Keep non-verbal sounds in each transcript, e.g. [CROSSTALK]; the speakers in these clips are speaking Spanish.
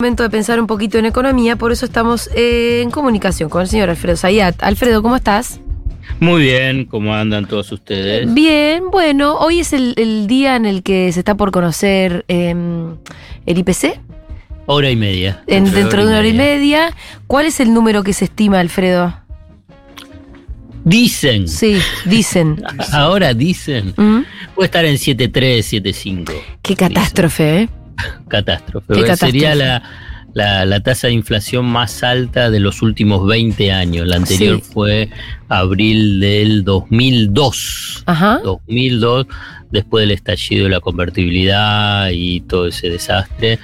Momento de pensar un poquito en economía, por eso estamos eh, en comunicación con el señor Alfredo Zayat. Alfredo, ¿cómo estás? Muy bien, ¿cómo andan todos ustedes? Bien, bueno, hoy es el, el día en el que se está por conocer eh, el IPC. Hora y media. En, dentro de una hora y media. ¿Cuál es el número que se estima, Alfredo? Dicen. Sí, dicen. [LAUGHS] Ahora dicen. ¿Mm? Puede estar en 7.3, 7.5. Qué catástrofe, ¿eh? Catástrofe. Qué Sería catástrofe. la, la, la tasa de inflación más alta de los últimos 20 años. La anterior Sí. fue abril del 2002. Ajá. 2002, después del estallido de la convertibilidad y todo ese desastre,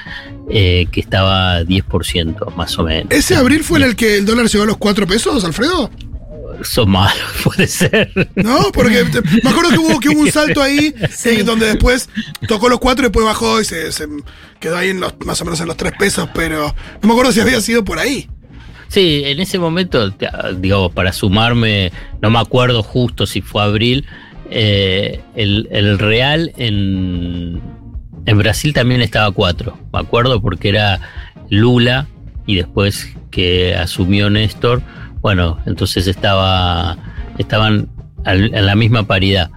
eh, que estaba 10% más o menos. ¿Ese abril fue en el que el dólar llegó a los 4 pesos, Alfredo? Son malos, [LAUGHS] puede ser. No, porque te- me acuerdo que hubo, que hubo un salto ahí [LAUGHS] eh, donde después tocó los 4 y después bajó y se, se quedó ahí en los, más o menos en los 3 pesos, pero no me acuerdo si había sido por ahí. Sí, en ese momento, digamos, para sumarme, no me acuerdo justo si fue abril, eh, el, el real en, en Brasil también estaba 4, me acuerdo porque era Lula y después que asumió Néstor, bueno, entonces estaba estaban en la misma paridad.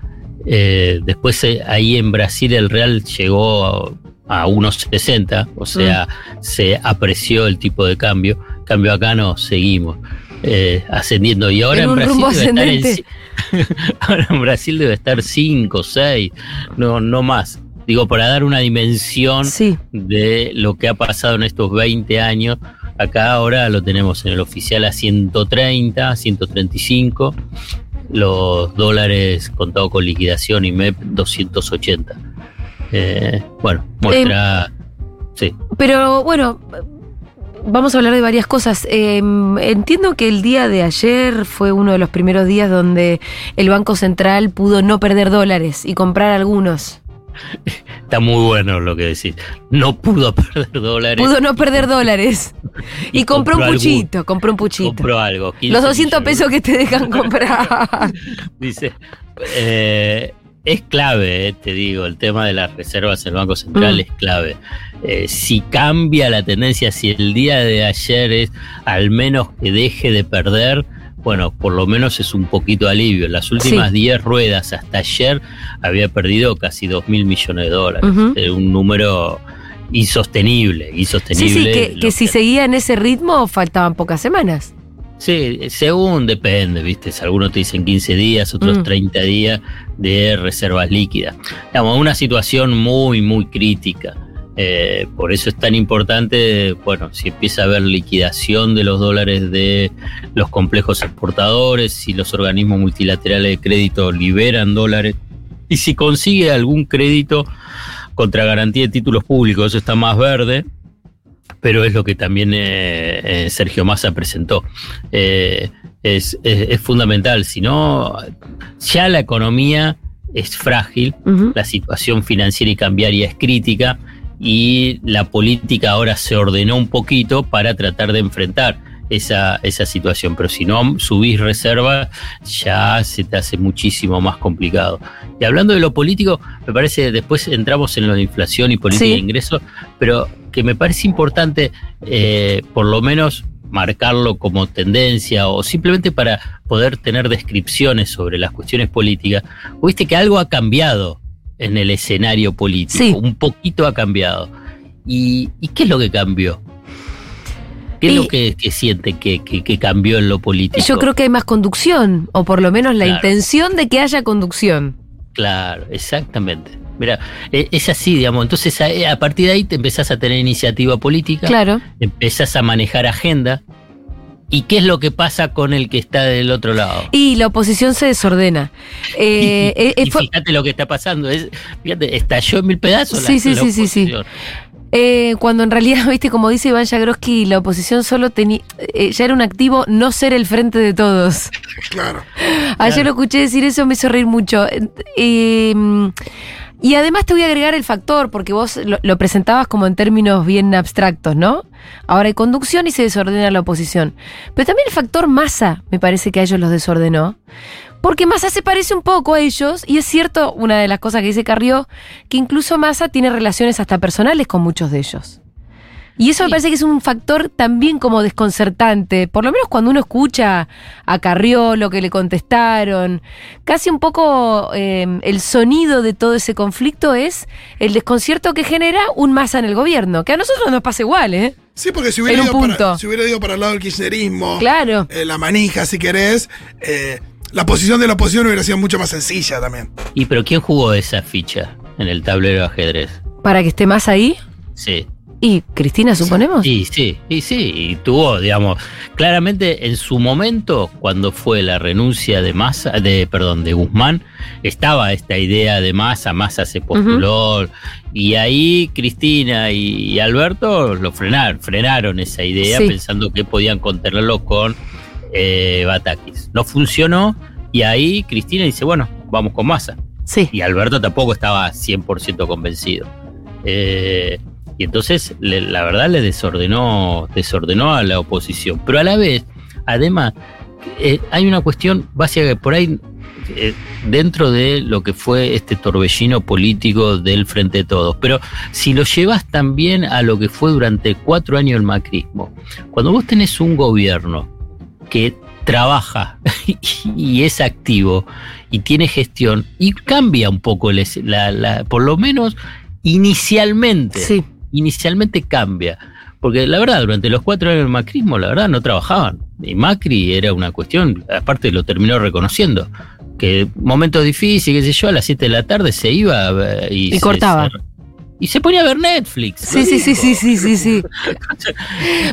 Eh, después eh, ahí en Brasil el real llegó a, a unos 60, o sea, se apreció el tipo de cambio. Cambio acá no, seguimos eh, ascendiendo. Y ahora En Brasil debe estar en [LAUGHS] ahora en Brasil debe estar 5, 6, no, no más. Digo, para dar una dimensión Sí. de lo que ha pasado en estos 20 años. Acá ahora lo tenemos en el oficial a 130, 135. Los dólares contados con liquidación y MEP 280. Eh, bueno, muestra. sí. Pero bueno, vamos a hablar de varias cosas. Eh, entiendo que el día de ayer fue uno de los primeros días donde el Banco Central pudo no perder dólares y comprar algunos. [LAUGHS] Está muy bueno lo que decís. No pudo [LAUGHS] perder dólares. Pudo no perder dólares. Y, Y compró un puchito, compró un puchito. Compró algo. 15 Los 200 millones. pesos que te dejan [LAUGHS] comprar. Dice, eh, es clave, eh, te digo, el tema de las reservas en el Banco Central Mm. es clave. Eh, si cambia la tendencia, si el día de ayer es al menos que deje de perder, bueno, por lo menos es un poquito alivio. En las últimas 10 ruedas hasta ayer había perdido casi 2 mil millones de dólares. Ujú. Eh, un número insostenible, Sí, insostenible. sí, que, lo que si seguía en ese ritmo faltaban pocas semanas. Sí, según depende, ¿viste? Algunos te dicen 15 días, otros Mm. 30 días de reservas líquidas. Digamos, una situación muy, muy crítica. Eh, por eso es tan importante, bueno, si empieza a haber liquidación de los dólares de los complejos exportadores, si los organismos multilaterales de crédito liberan dólares, y si consigue algún crédito contra garantía de títulos públicos, eso está más verde, pero es lo que también eh, eh, Sergio Massa presentó. Eh, es, es- es fundamental, si no, ya la economía es frágil, la situación financiera y cambiaria es crítica y la política ahora se ordenó un poquito para tratar de enfrentar esa, esa situación, pero si no subís reservas ya se te hace muchísimo más complicado. Y hablando de lo político, me parece, después entramos en lo de inflación y política Sí. de ingresos, pero que me parece importante eh, por lo menos marcarlo como tendencia o simplemente para poder tener descripciones sobre las cuestiones políticas. Viste que algo ha cambiado en el escenario político, Sí. un poquito ha cambiado. ¿Y, y qué es lo que cambió? ¿Qué es lo que, que siente que, que- que cambió en lo político? Yo creo que hay más conducción, o por lo menos la Claro. intención de que haya conducción. Claro, exactamente. Mira, eh, es así, digamos. Entonces, a, a partir de ahí te empezás a tener iniciativa política, Claro. empezás a manejar agenda. ¿Y qué es lo que pasa con el que está del otro lado? Y la oposición se desordena. [LAUGHS] Eh, eh, eh, y fíjate lo que está pasando. Es, fíjate, estalló en mil pedazos. la- Sí, sí, la sí, sí, sí. oposición. Eh, cuando en realidad, [LAUGHS] viste, como dice Iván Jagroski, la oposición solo tenía, eh, ya era un activo no ser el frente de todos. [LAUGHS] Claro. Ayer lo escuché decir eso, me hizo reír mucho. Y además te voy a agregar el factor, porque vos lo, lo presentabas como en términos bien abstractos, ¿no? Ahora hay conducción y se desordena la oposición. Pero también el factor masa, me parece que a ellos los desordenó. Porque Massa se parece un poco a ellos, y es cierto, una de las cosas que dice Carrió, que incluso Massa tiene relaciones hasta personales con muchos de ellos. Y eso me parece que es un factor también como desconcertante, por lo menos cuando uno escucha a Carriolo que le contestaron, casi un poco eh, el sonido de todo ese conflicto es el desconcierto que genera un masa en el gobierno, que a nosotros nos pasa igual, ¿eh? Sí, porque si hubiera, En un ido para, punto. si hubiera ido para el lado del kirchnerismo, Claro. eh, la manija, si querés, eh, la posición de la oposición hubiera sido mucho más sencilla también. ¿Y pero quién jugó esa ficha en el tablero de ajedrez? Para que esté más ahí. Sí. Y Cristina, suponemos. Y sí, y sí, y tuvo, digamos, claramente en su momento, cuando fue la renuncia de Massa, de, perdón, de Guzmán, estaba esta idea de Massa, Massa se postuló, y ahí Cristina y, y Alberto lo frenaron, frenaron esa idea Sí. pensando que podían contenerlo con eh, Batakis. No funcionó, y ahí Cristina dice, bueno, vamos con Massa. Sí. Y Alberto tampoco estaba 100% convencido. Eh, y entonces, la verdad, le desordenó, desordenó a la oposición. Pero a la vez, además, eh, hay una cuestión básica que por ahí, eh, dentro de lo que fue este torbellino político del Frente de Todos, pero si lo llevas también a lo que fue durante cuatro años el macrismo, cuando vos tenés un gobierno que trabaja [LAUGHS] y es activo y tiene gestión y cambia un poco la, por lo menos inicialmente. Inicialmente cambia porque la verdad durante los cuatro años del macrismo la verdad no trabajaban y Macri era una cuestión aparte lo terminó reconociendo que momentos difíciles qué sé yo a las 7 de la tarde se iba eh, y, Y se- cortaba. se- y se ponía a ver Netflix Sí, sí, sí, sí, sí, sí, [LAUGHS] sí.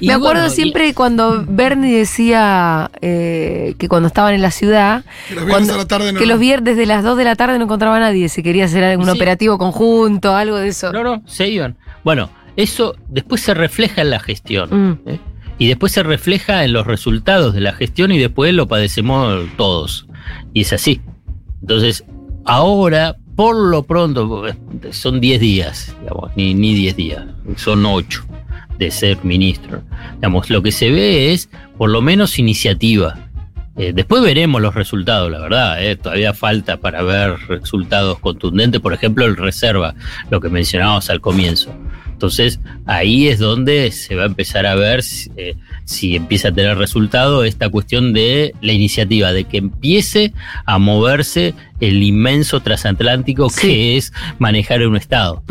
Me acuerdo bueno, y- siempre cuando Bernie decía eh, que cuando estaban en la ciudad, Que los viernes cuando- a la tarde no. que los viernes desde las 2 de la tarde no encontraba a nadie, si quería hacer algún Sí. operativo conjunto, algo de eso. No, no, se iban. Bueno, eso después se refleja en la gestión. Mm, ¿eh? Y después se refleja en los resultados de la gestión y después lo padecemos todos. Y es así. Entonces, ahora, por lo pronto, son 10 días, digamos, ni, ni 10 días, son 8 de ser ministro. Digamos, lo que se ve es por lo menos iniciativa. Eh, después veremos los resultados, la verdad. eh, Todavía falta para ver resultados contundentes. Por ejemplo, el reserva, lo que mencionábamos al comienzo. Entonces, ahí es donde se va a empezar a ver si, eh, si empieza a tener resultado esta cuestión de la iniciativa, de que empiece a moverse el inmenso transatlántico Sí. que es manejar un Estado.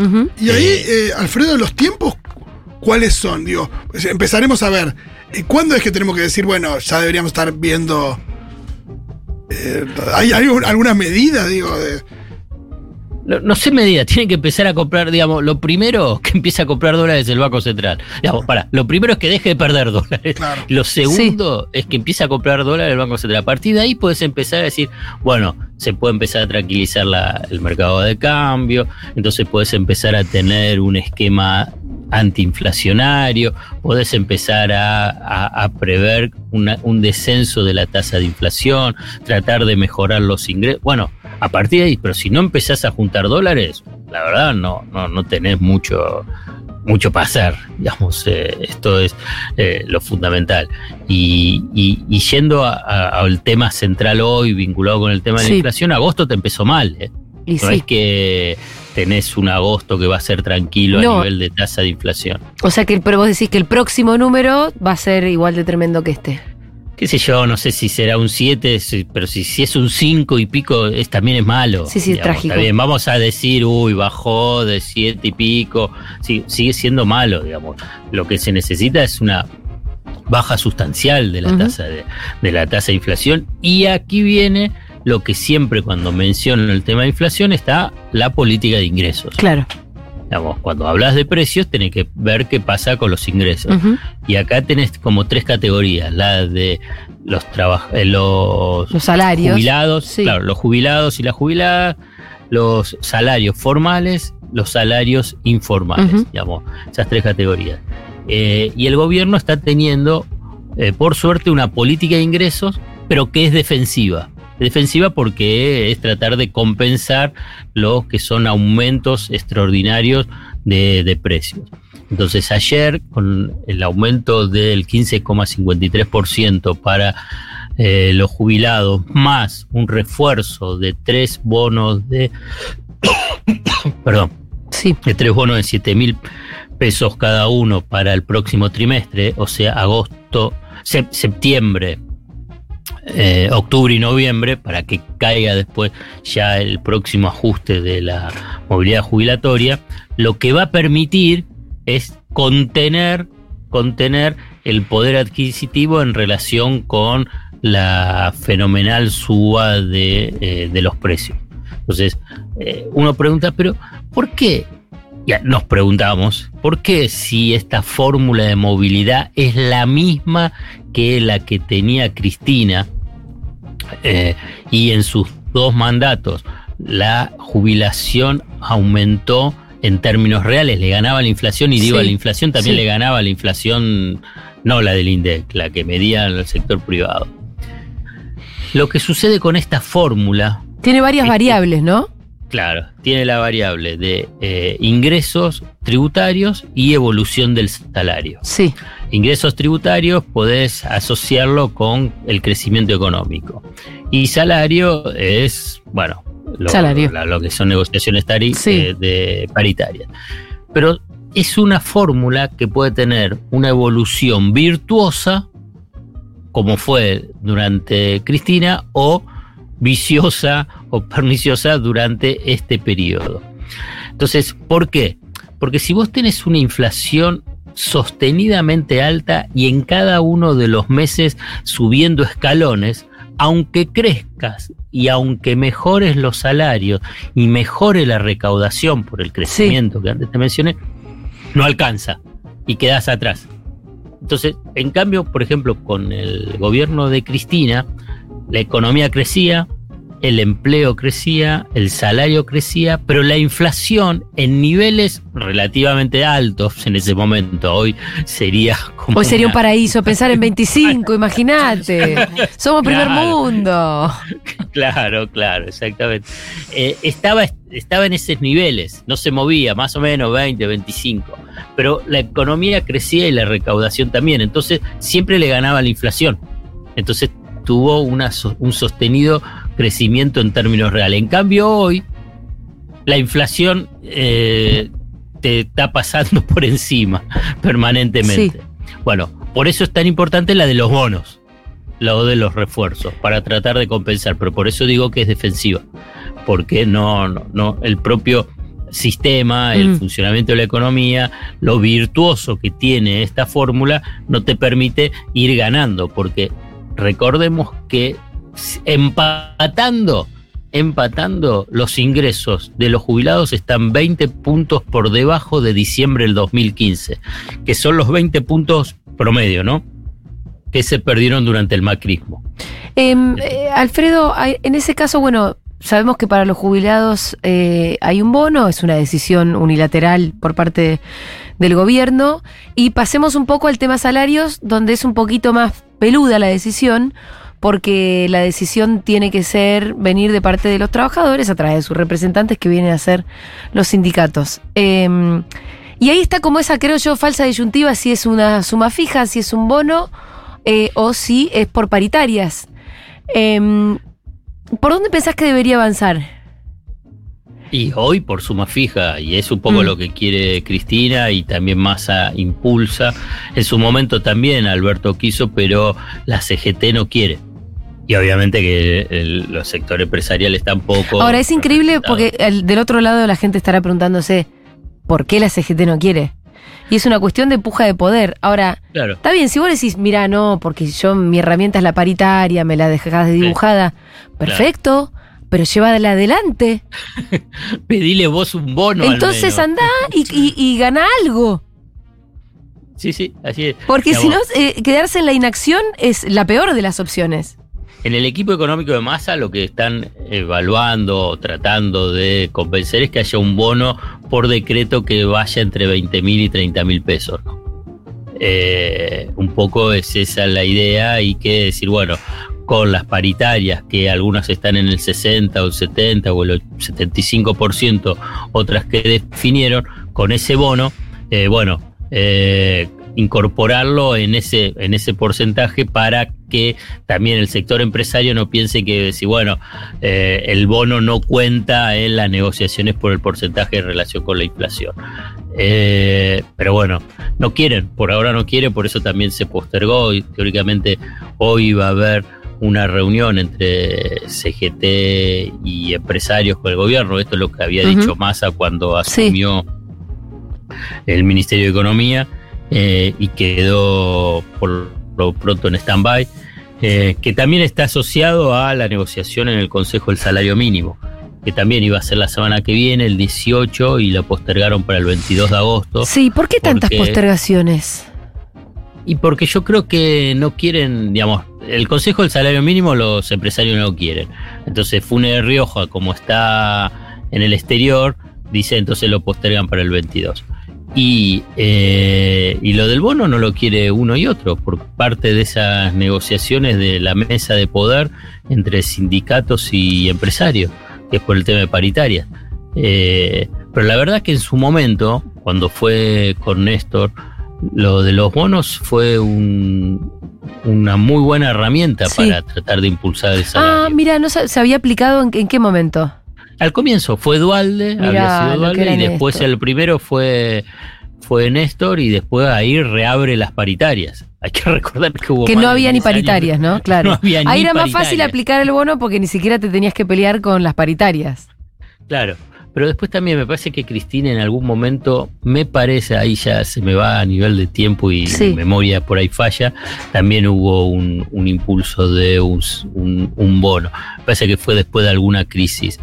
Y ahí, eh, Alfredo, los tiempos, ¿cuáles son? Digo, pues, empezaremos a ver. eh, ¿Cuándo es que tenemos que decir, bueno, ya deberíamos estar viendo. eh, ¿Hay, hay un- alguna medida, digo, de. No, no sé medida, tienen que empezar a comprar, digamos, lo primero [LAUGHS] que empieza a comprar dólares es el Banco Central. Digamos, para, lo primero es que deje de perder [LAUGHS] dólares. Claro. Lo segundo es que empiece a comprar dólares el Banco Central. A partir de ahí puedes empezar a decir, bueno, se puede empezar a tranquilizar la- el mercado de cambio, entonces puedes empezar a tener un esquema antiinflacionario, puedes empezar a, a- a prever una- un descenso de la tasa de inflación, tratar de mejorar los ingresos. Bueno, a partir de ahí, pero si no empezás a juntar dólares, la verdad no, no, no tenés mucho, mucho para hacer. Digamos, eh, esto es eh, lo fundamental. Y, y- y yendo al tema central hoy, vinculado con el tema de Sí. la inflación, agosto te empezó mal. ¿eh? Y No sí. es que tenés un agosto que va a ser tranquilo No. a nivel de tasa de inflación. O sea que pero vos decís que el próximo número va a ser igual de tremendo que este. Qué sé yo, no sé si será un 7, pero si, si es un 5 y pico, es, también es malo. Sí, sí, es trágico. Está bien, vamos a decir, uy, bajó de 7 y pico. Sí, sigue siendo malo, digamos. Lo que se necesita es una baja sustancial de la tasa de, de la tasa de inflación. Y aquí viene lo que siempre cuando menciono el tema de inflación está la política de ingresos. Claro. Digamos, cuando hablas de precios, tenés que ver qué pasa con los ingresos. Y acá tenés como tres categorías, la de los eh, los Los salarios. jubilados, Sí. claro, los jubilados y las jubiladas, los salarios formales, los salarios informales, digamos, esas tres categorías. Eh, y el gobierno está teniendo, eh, por suerte, una política de ingresos, pero que es defensiva. Defensiva porque es tratar de compensar los que son aumentos extraordinarios de, de precios. Entonces ayer, con el aumento del 15,53% para eh, los jubilados, más un refuerzo de tres bonos de, [COUGHS] perdón, Sí. de tres bonos de 7 mil pesos cada uno para el próximo trimestre, o sea, agosto, septiembre, eh, octubre y noviembre, para que caiga después ya el próximo ajuste de la movilidad jubilatoria, lo que va a permitir es contener, contener el poder adquisitivo en relación con la fenomenal suba de, eh, los precios. Entonces, eh, uno pregunta, pero ¿por qué? Ya nos preguntamos, ¿por qué si esta fórmula de movilidad es la misma que la que tenía Cristina eh, y en sus dos mandatos la jubilación aumentó en términos reales, le ganaba la inflación y digo, a la inflación también le ganaba la inflación, no la del INDEC, la que medía el sector privado. Lo que sucede con esta fórmula... Tiene varias variables, ¿no? Claro, tiene la variable de eh, ingresos tributarios y evolución del salario. Sí. Ingresos tributarios podés asociarlo con el crecimiento económico. Y salario es, bueno, lo, que son negociaciones eh, de paritarias. Pero es una fórmula que puede tener una evolución virtuosa, como fue durante Cristina, o viciosa o perniciosa durante este periodo. Entonces, ¿por qué? Porque si vos tenés una inflación sostenidamente alta y en cada uno de los meses subiendo escalones, aunque crezcas y aunque mejores los salarios y mejore la recaudación por el crecimiento que antes te mencioné, no alcanza y quedas atrás. Entonces, en cambio, por ejemplo, con el gobierno de Cristina, la economía crecía, el empleo crecía, el salario crecía, pero la inflación en niveles relativamente altos en ese momento, hoy sería como... Hoy sería un paraíso pensar en [LAUGHS] 25, imagínate. [LAUGHS] Somos primer mundo. [LAUGHS] Claro, claro, exactamente. Eh, estaba, estaba en esos niveles, no se movía, más o menos 20, 25, pero la economía crecía y la recaudación también, entonces siempre le ganaba la inflación. Entonces tuvo una, un sostenido crecimiento en términos reales. En cambio, hoy la inflación eh, te está pasando [LAUGHS] por encima permanentemente. Bueno, por eso es tan importante la de los bonos, la de los refuerzos, para tratar de compensar. Pero por eso digo que es defensiva, porque no, no, no el propio sistema, el mm. funcionamiento de la economía, lo virtuoso que tiene esta fórmula, no te permite ir ganando, porque recordemos que empatando, empatando, los ingresos de los jubilados están 20 puntos por debajo de diciembre del 2015, que son los 20 puntos promedio, ¿no? Que se perdieron durante el macrismo. Em, eh, Alfredo, en ese caso, bueno, sabemos que para los jubilados eh, hay un bono, es una decisión unilateral por parte del gobierno, y pasemos un poco al tema salarios, donde es un poquito más peluda la decisión, porque la decisión tiene que ser venir de parte de los trabajadores a través de sus representantes que vienen a ser los sindicatos. Em, y ahí está como esa, creo yo, falsa disyuntiva, si es una suma fija, si es un bono eh, o si es por paritarias. Em, ¿Por dónde pensás que debería avanzar? Y hoy por suma fija, y es un poco mm. lo que quiere Cristina y también Massa impulsa. En su momento también Alberto quiso, pero la CGT no quiere. Y obviamente que el, los sectores empresariales tampoco. Ahora es increíble porque del otro lado la gente estará preguntándose por qué la CGT no quiere. Y es una cuestión de puja de poder. Ahora, está bien, si vos decís, mira, no, porque yo mi herramienta es la paritaria, me la dejás de dibujada, perfecto pero llévala adelante. [LAUGHS] Pedile vos un bono. Entonces anda y, y, gana algo. Sí, sí, así es. Porque si no, eh, quedarse en la inacción es la peor de las opciones. En el equipo económico de masa lo que están evaluando, tratando de convencer es que haya un bono por decreto que vaya entre 20 mil y 30 mil pesos. Eh, un poco es esa la idea y que decir, bueno, con las paritarias, que algunas están en el 60 o el 70 o el 75%, otras que definieron, con ese bono, eh, bueno, eh, incorporarlo en ese, en ese porcentaje para que también el sector empresario no piense que si bueno, eh, el bono no cuenta en las negociaciones por el porcentaje en relación con la inflación. Eh, pero bueno, no quieren, por ahora no quieren, por eso también se postergó y teóricamente hoy va a haber una reunión entre CGT y empresarios con el gobierno. Esto es lo que había dicho Massa cuando Sí. asumió el Ministerio de Economía eh, y quedó por lo pronto en stand-by, eh, que también está asociado a la negociación en el Consejo del Salario Mínimo, que también iba a ser la semana que viene, el 18, y la postergaron para el 22 de agosto. Sí, ¿por qué tantas Porque- postergaciones? Y porque yo creo que no quieren, digamos, el Consejo del Salario Mínimo los empresarios no lo quieren. Entonces Fune de Rioja, como está en el exterior, dice entonces lo postergan para el 22. Y, eh, y lo del bono no lo quiere uno y otro, por parte de esas negociaciones de la mesa de poder entre sindicatos y empresarios, que es por el tema de paritarias. Eh, pero la verdad que en su momento, cuando fue con Néstor, lo de los bonos fue un- una muy buena herramienta Sí. para tratar de impulsar el Ah, mira, no se había aplicado en, en qué momento. Al comienzo fue Dualde, Mirá había sido Dualde, y después Néstor. el primero fue, fue Néstor y después ahí reabre las paritarias. Hay que [LAUGHS] recordar que hubo Que no había ni 10 años. paritarias, ¿no? [LAUGHS] Claro. No había ni Ahí era más fácil aplicar el bono porque ni siquiera te tenías que pelear con las paritarias. Claro, pero después también me parece que Cristina en algún momento, me parece, ahí ya se me va a nivel de tiempo y Sí. memoria por ahí falla, también hubo un, un impulso de un, un- un bono. Me parece que fue después de alguna crisis,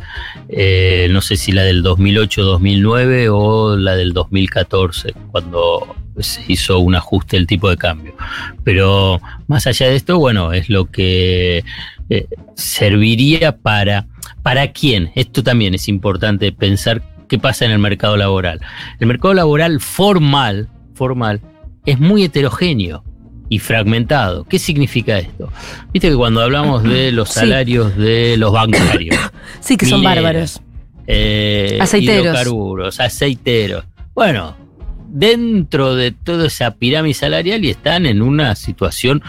eh, no sé si la del 2008-2009 o la del 2014, cuando se hizo un ajuste del tipo de cambio. Pero más allá de esto, bueno, es lo que eh, serviría para ¿Para quién? Esto también es importante pensar qué pasa en el mercado laboral. El mercado laboral formal, formal, es muy heterogéneo y fragmentado. ¿Qué significa esto? Viste que cuando hablamos de [CLEARS THROAT] los Sí. salarios de los bancarios, [CLEARS THROAT] Sí, que son bárbaros. eh, Aceiteros. hidrocarburos, aceiteros, bueno, dentro de toda esa pirámide salarial y están en una situación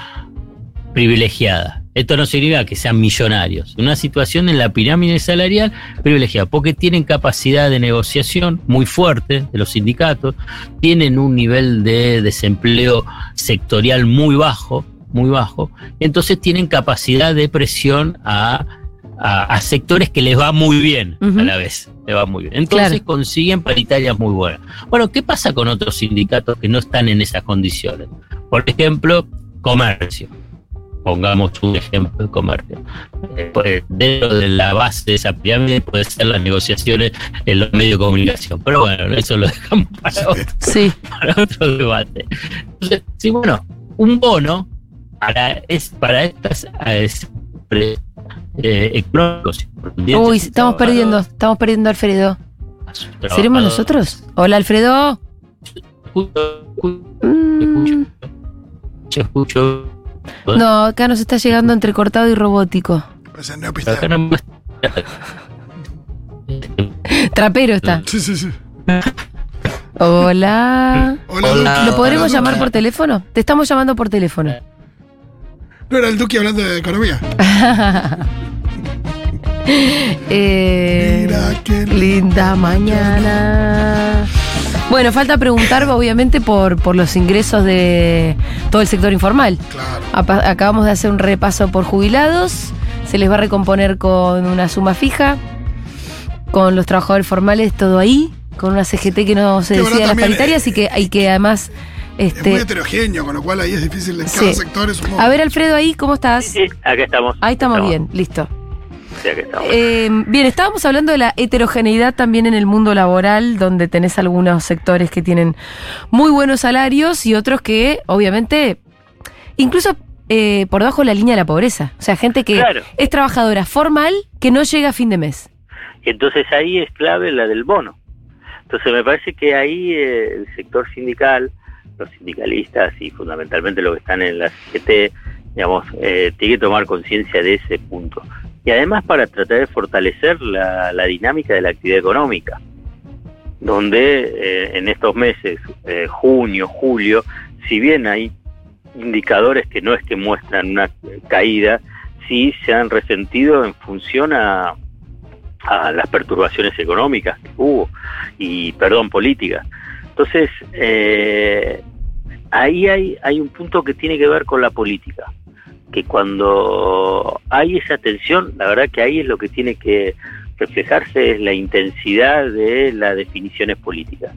privilegiada. Esto no significa que sean millonarios, una situación en la pirámide salarial privilegiada, porque tienen capacidad de negociación muy fuerte de los sindicatos, tienen un nivel de desempleo sectorial muy bajo, muy bajo, entonces tienen capacidad de presión a, a- a sectores que les va muy bien a la vez, les va muy bien. Entonces Claro. consiguen paritarias muy buenas. Bueno, ¿qué pasa con otros sindicatos que no están en esas condiciones? Por ejemplo, comercio. Pongamos un ejemplo de comercio. Eh, pues, dentro de la base de esa pirámide puede ser las negociaciones en los medios de comunicación. Pero bueno, eso lo dejamos para otro, [LAUGHS] Sí. para otro debate. Entonces, sí, bueno, un bono para, es, para estas pre- eh, económicos. Uy, estamos perdiendo, estamos perdiendo a Alfredo. ¿Seremos nosotros? Hola, Alfredo. Mm, Yo escucho. No, acá nos está llegando entrecortado y robótico. Pues en neopista. Acá no me- Trapero está. Sí, sí, sí. Hola. Hola, Hola. Duki. ¿Lo podremos Hola, llamar por teléfono? Te estamos llamando por teléfono. No era el Duki hablando de economía. [LAUGHS] Eh, Mira qué linda mañana. Bueno, falta preguntar obviamente por, por los ingresos de todo el sector informal. Claro. Apa- Acabamos de hacer un repaso por jubilados. Se les va a recomponer con una suma fija. Con los trabajadores formales, todo ahí. Con una CGT que no se verdad las paritarias y que, y que además. Es muy Este, heterogéneo, con lo cual ahí es difícil en Sí. cada sector es un a ver, Alfredo, ahí, ¿cómo estás? Sí, acá estamos. Ahí estamos bien, listo. Estamos. Eh, bien, estábamos hablando de la heterogeneidad también en el mundo laboral, donde tenés algunos sectores que tienen muy buenos salarios y otros que, obviamente, incluso eh, por debajo de la línea de la pobreza. O sea, gente que Claro. es trabajadora formal que no llega a fin de mes. Entonces ahí es clave la del bono. Entonces me parece que ahí eh, el sector sindical, los sindicalistas y fundamentalmente los que están en la CGT, digamos, eh, tiene que tomar conciencia de ese punto. Y además para tratar de fortalecer la, la dinámica de la actividad económica, donde eh, en estos meses, eh, junio, julio, si bien hay indicadores que no es que muestran una caída, sí se han resentido en función a, a las perturbaciones económicas que hubo y, perdón, políticas. Entonces, eh, ahí hay, hay un punto que tiene que ver con la política, que cuando hay esa tensión, la verdad que ahí es lo que tiene que reflejarse es la intensidad de las definiciones políticas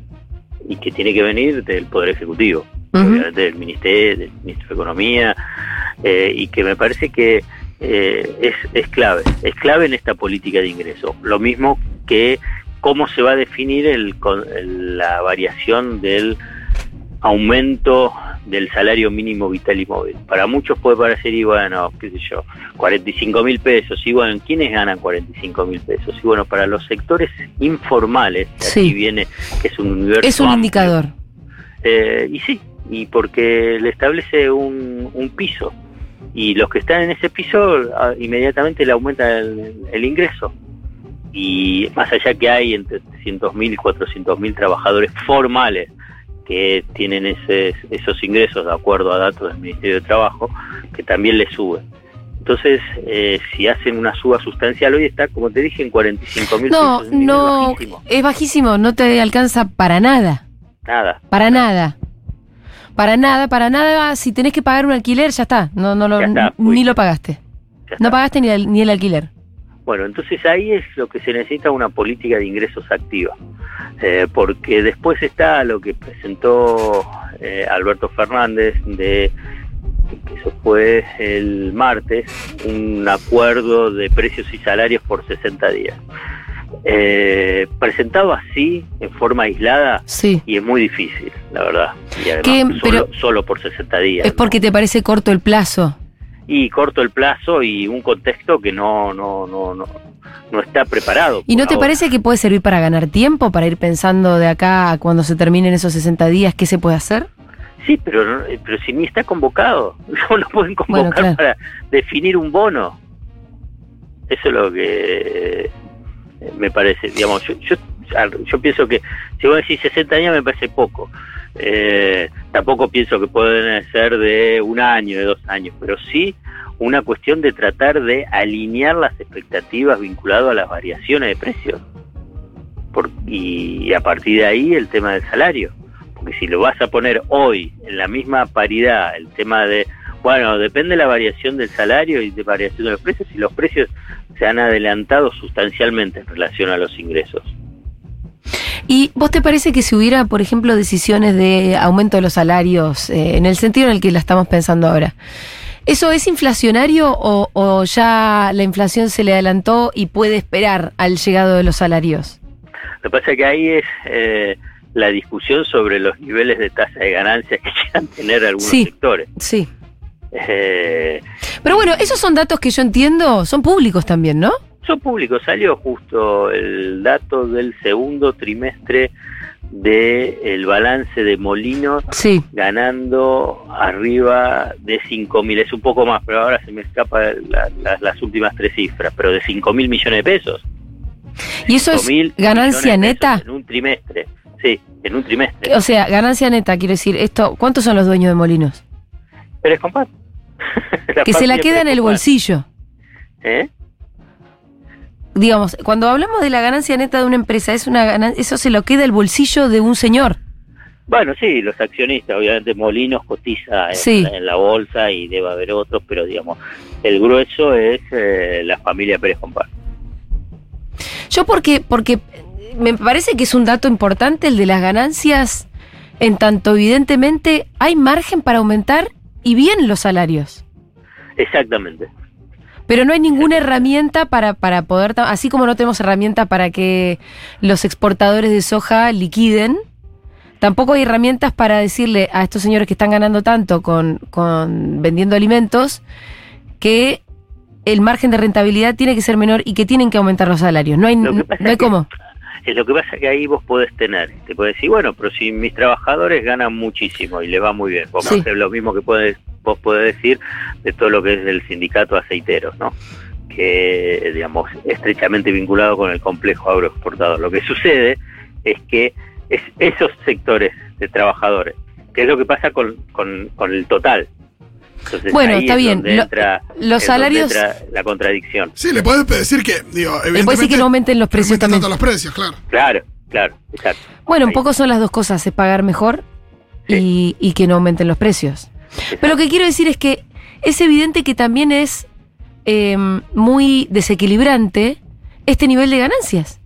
y que tiene que venir del Poder Ejecutivo, del Ministerio, del Ministro de Economía, eh, y que me parece que eh, es, es clave, es clave en esta política de ingreso. Lo mismo que cómo se va a definir el, la variación del aumento del salario mínimo vital y móvil. Para muchos puede parecer, y bueno, qué sé yo, 45 mil pesos, y bueno, ¿quiénes ganan 45 mil pesos? Y bueno, para los sectores informales, sí. viene, que es un universo... Es un indicador. Eh, y sí, y porque le establece un, un, piso, y los que están en ese piso inmediatamente le aumenta el, el ingreso y más allá que hay entre 300.000 y 400.000 trabajadores formales que tienen ese, esos ingresos de acuerdo a datos del Ministerio de Trabajo, que también le suben. Entonces, eh, si hacen una suba sustancial, hoy está, como te dije, en 45 mil no, pesos. No, es bajísimo. es bajísimo, no te alcanza para nada. Nada. Para nada. Para nada, para nada. Si tenés que pagar un alquiler, ya está. No, no lo, está, ni lo pagaste. No pagaste ni el, ni el alquiler. Bueno, entonces ahí es lo que se necesita una política de ingresos activa, eh, porque después está lo que presentó eh, Alberto Fernández de que eso fue el martes, un acuerdo de precios y salarios por 60 días. Eh, presentado así, en forma aislada, sí. y es muy difícil, la verdad. Y además, solo, solo por 60 días. Es porque te parece corto el plazo y corto el plazo y un contexto que no no no no no está preparado. ¿Y no te ahora. parece que puede servir para ganar tiempo, para ir pensando de acá a cuando se terminen esos 60 días, qué se puede hacer? Sí, pero pero si ni está convocado, [LAUGHS] no lo pueden convocar Bueno, claro. para definir un bono. Eso es lo que eh, me parece, digamos, yo, yo, yo pienso que si vos decís 60 años me parece poco. Eh, tampoco pienso que pueden ser de un año, de dos años, pero sí una cuestión de tratar de alinear las expectativas vinculadas a las variaciones de precios. Por, y, a partir de ahí el tema del salario. Porque si lo vas a poner hoy en la misma paridad, el tema de, bueno, depende de la variación del salario y de variación de los precios, y los precios se han adelantado sustancialmente en relación a los ingresos. ¿Y vos te parece que si hubiera, por ejemplo, decisiones de aumento de los salarios, eh, en el sentido en el que la estamos pensando ahora, ¿eso es inflacionario o, o, ya la inflación se le adelantó y puede esperar al llegado de los salarios? Lo que pasa es que ahí es eh, la discusión sobre los niveles de tasa de ganancias que [LAUGHS] quieran tener algunos sí, sectores. Sí. Eh, Pero bueno, esos son datos que yo entiendo, son públicos también, ¿no? Son públicos, salió justo el dato del segundo trimestre del el balance de Molinos sí. ganando arriba de 5 mil, es un poco más, pero ahora se me escapa la, la, las últimas tres cifras, pero de 5 mil millones de pesos. ¿Y eso es ganancia neta? En un trimestre, sí, en un trimestre. O sea, ganancia neta, quiero decir, esto, ¿cuántos son los dueños de Molinos? Pérez Compás. [LAUGHS] que se la queda en el bolsillo. ¿Eh? Digamos, cuando hablamos de la ganancia neta de una empresa, es una ganancia, eso se lo queda el bolsillo de un señor. Bueno, sí, los accionistas, obviamente Molinos cotiza en, sí. en la bolsa y debe haber otros, pero digamos, el grueso es eh, la familia Pérez Compás. Yo porque, porque me parece que es un dato importante el de las ganancias, en tanto evidentemente hay margen para aumentar y bien los salarios. Exactamente. Pero no hay ninguna herramienta para, para poder, así como no tenemos herramienta para que los exportadores de soja liquiden, tampoco hay herramientas para decirle a estos señores que están ganando tanto con, con vendiendo alimentos que el margen de rentabilidad tiene que ser menor y que tienen que aumentar los salarios. No hay, no hay cómo. Es lo que pasa que ahí vos podés tener, te podés decir, bueno, pero si mis trabajadores ganan muchísimo y les va muy bien, vamos Sí. a hacer lo mismo que podés, vos podés decir de todo lo que es el sindicato aceiteros, ¿no? Que, digamos, estrechamente vinculado con el complejo agroexportador. Lo que sucede es que es esos sectores de trabajadores, que es lo que pasa con, con, con el total, Entonces, Bueno, ahí está es bien. Lo- entra- los es donde salarios- entra la contradicción. Sí, le puedes decir que, digo, Le evidentemente. puedes decir que no aumenten los precios también. tanto los precios, claro. Claro, claro, exacto. Bueno, un Ahí. poco son las dos cosas, es pagar mejor y, y que no aumenten los precios. Pero lo que quiero decir es que es evidente que también es eh, muy desequilibrante este nivel de ganancias.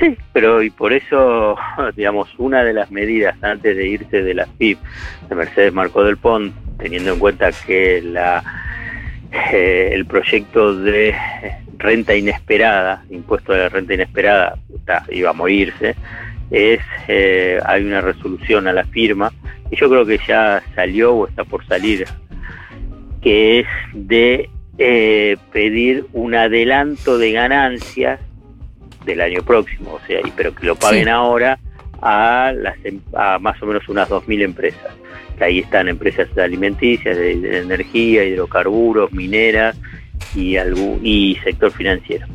Sí, pero y por eso, [LAUGHS] digamos, una de las medidas antes de irse de la FIP de Mercedes Marcó del Pont, teniendo en cuenta que la eh, el proyecto de renta inesperada, impuesto de la renta inesperada, está, iba a morirse, es eh, hay una resolución a la firma, y yo creo que ya salió o está por salir, que es de eh, pedir un adelanto de ganancias del año próximo, o sea, pero que lo paguen Sí. ahora a, las, em- a más o menos unas 2.000 empresas. Que ahí están empresas alimenticias, de, de energía, hidrocarburos, mineras y, algún, y sector financiero.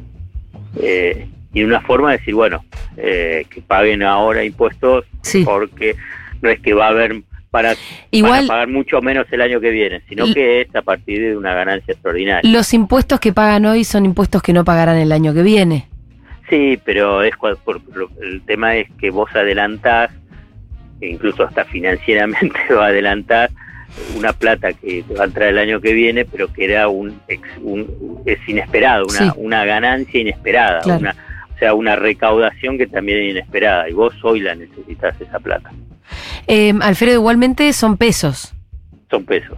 Eh, y una forma de decir, bueno, eh, que paguen ahora impuestos Sí. porque no es que va a haber para, Igual para pagar mucho menos el año que viene, sino que es a partir de una ganancia extraordinaria. los impuestos que pagan hoy son impuestos que no pagarán el año que viene. Sí, pero es cua- por- por- el tema es que vos adelantás, e incluso hasta financieramente [LAUGHS] va a adelantar una plata que te va a entrar el año que viene, pero que era un, un- es inesperado, una, Sí. una ganancia inesperada, Claro. una, sea, una recaudación que también es inesperada y vos hoy la necesitas esa plata. Eh, Alfredo, igualmente son pesos. Son pesos.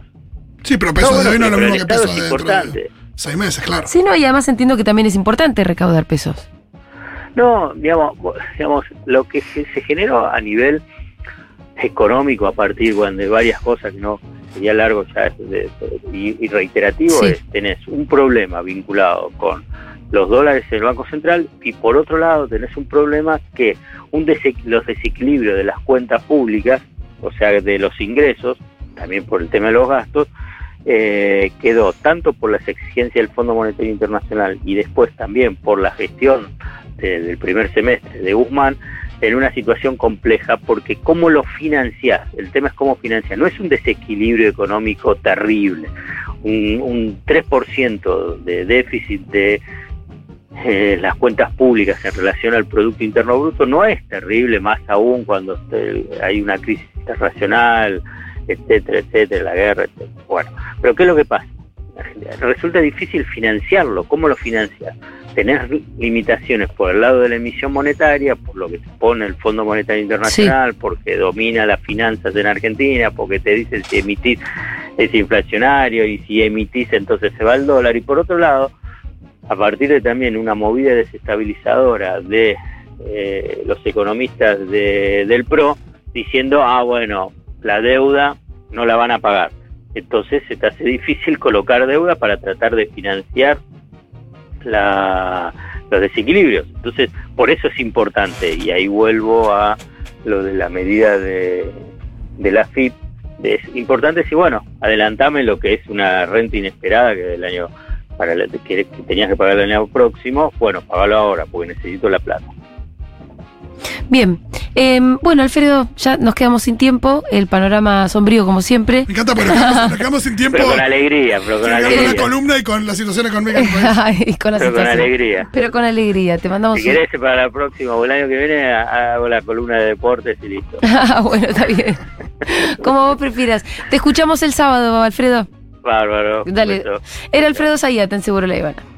Sí, pero peso No, de hoy no es lo mismo que Estado peso es de dentro de importante. seis meses, claro. Sí, no, y además entiendo que también es importante recaudar pesos. No, digamos, digamos, lo que se, se generó a nivel económico a partir bueno, de varias cosas que no sería largo ya de- de- y, y reiterativo Sí. es tenés un problema vinculado con los dólares en el Banco Central y por otro lado tenés un problema que un dese- los desequilibrios de las cuentas públicas, o sea, de los ingresos, también por el tema de los gastos, eh, quedó tanto por las exigencias del Fondo Monetario Internacional y después también por la gestión de- del primer semestre de Guzmán en una situación compleja porque cómo lo financiás, el tema es cómo financiar, no es un desequilibrio económico terrible, un, un 3% de déficit de eh, las cuentas públicas en relación al Producto Interno Bruto no es terrible, más aún cuando eh, hay una crisis internacional, etcétera, etcétera, la guerra, etcétera. Bueno, pero ¿qué es lo que pasa? Resulta difícil financiarlo. ¿Cómo lo financias? Tenés limitaciones por el lado de la emisión monetaria, por lo que te pone el Fondo Monetario Internacional, porque domina las finanzas en Argentina, porque te dicen si emitís es inflacionario y si emitís entonces se va el dólar. Y por otro lado, a partir de también una movida desestabilizadora de eh, los economistas de- del PRO, diciendo, ah, bueno, la deuda no la van a pagar. Entonces se te hace difícil colocar deuda para tratar de financiar la- los desequilibrios. Entonces, por eso es importante, y ahí vuelvo a lo de la medida de, de la FIP, es importante si, bueno, adelantame lo que es una renta inesperada que del año para la- que, que tenías que pagar el año próximo, bueno, pagalo ahora porque necesito la plata. Bien, eh, bueno, Alfredo, ya nos quedamos sin tiempo, el panorama sombrío como siempre. Me encanta porque nos quedamos, nos quedamos sin tiempo. Pero con alegría, pero con ver con alegría. la columna y con la situación económica. [LAUGHS] Ay, con la Pero con alegría. Pero con alegría, te mandamos Si un- querés para la próxima o el año que viene ha- hago la columna de deportes y listo. [LAUGHS] Ah, bueno, está bien. Como vos prefieras. Te escuchamos el sábado, Alfredo. Bárbaro. Dale. Era Alfredo Zayat en Seguro La Ivana.